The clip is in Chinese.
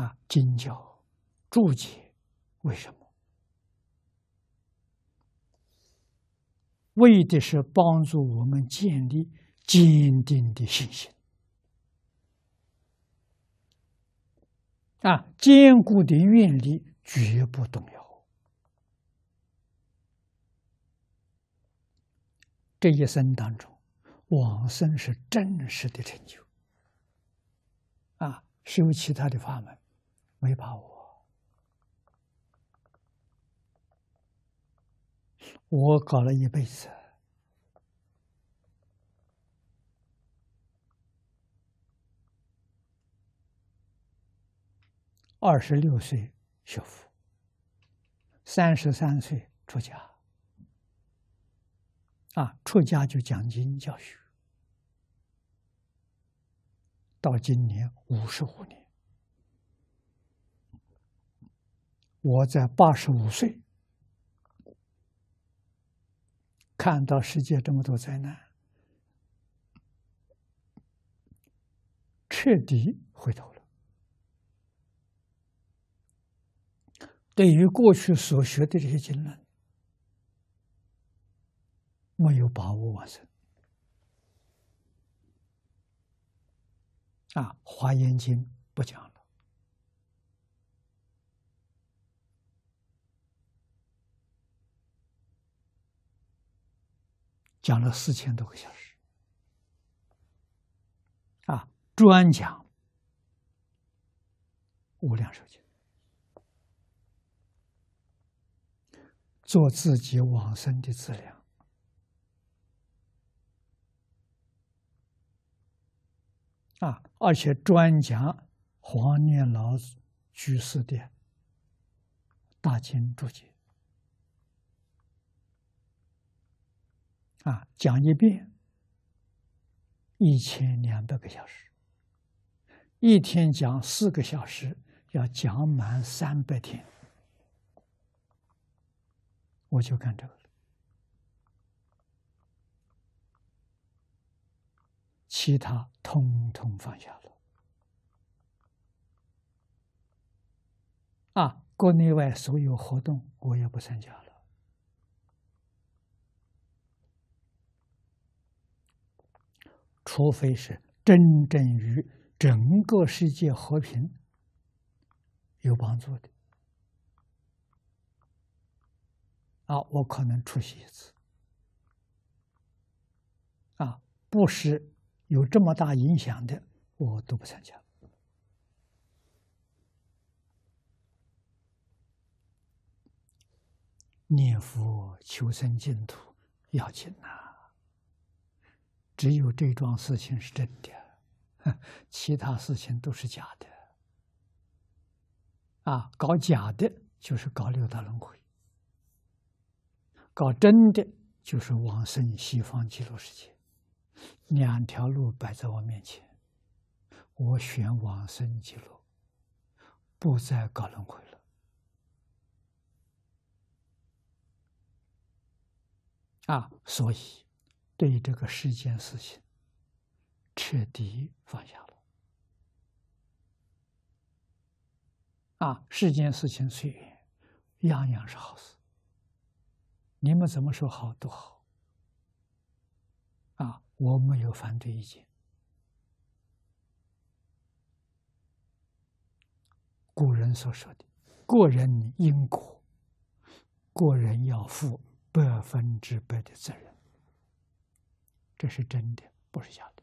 啊，经教注解，为什么？为的是帮助我们建立坚定的信心，啊，坚固的愿力绝不动摇。这一生当中，往生是真实的成就。啊，修其他的法门，没把握。我搞了一辈子，二十六岁学佛，三十三岁出家。啊，出家就讲经教学，到今年五十五年，我在八十五岁看到世界这么多灾难，彻底回头了。对于过去所学的这些经论。没有把握完成啊！《华严经》不讲了，讲了四千多个小时啊！专讲《无量寿经》，做自己往生的资粮。啊！而且专讲黄念老居士的大经注解，啊，讲一遍一千两百个小时，一天讲四个小时，要讲满三百天，我就干这个了。其他通通放下了，啊，国内外所有活动我也不参加了，除非是真正与整个世界和平有帮助的，啊，我可能出席一次，啊，不是。有这么大影响的，我都不参加。念佛求生净土要紧呐，只有这桩事情是真的，其他事情都是假的。啊，搞假的就是搞六道轮回，搞真的就是往生西方极乐世界。两条路摆在我面前，我选往生极乐，不再搞轮回了。啊，所以对这个世间事情彻底放下了。啊，世间事情随缘，样样是好事。你们怎么说好都好。啊。我没有反对意见。古人所说的“个人因果，个人要负百分之百的责任”，这是真的，不是假的。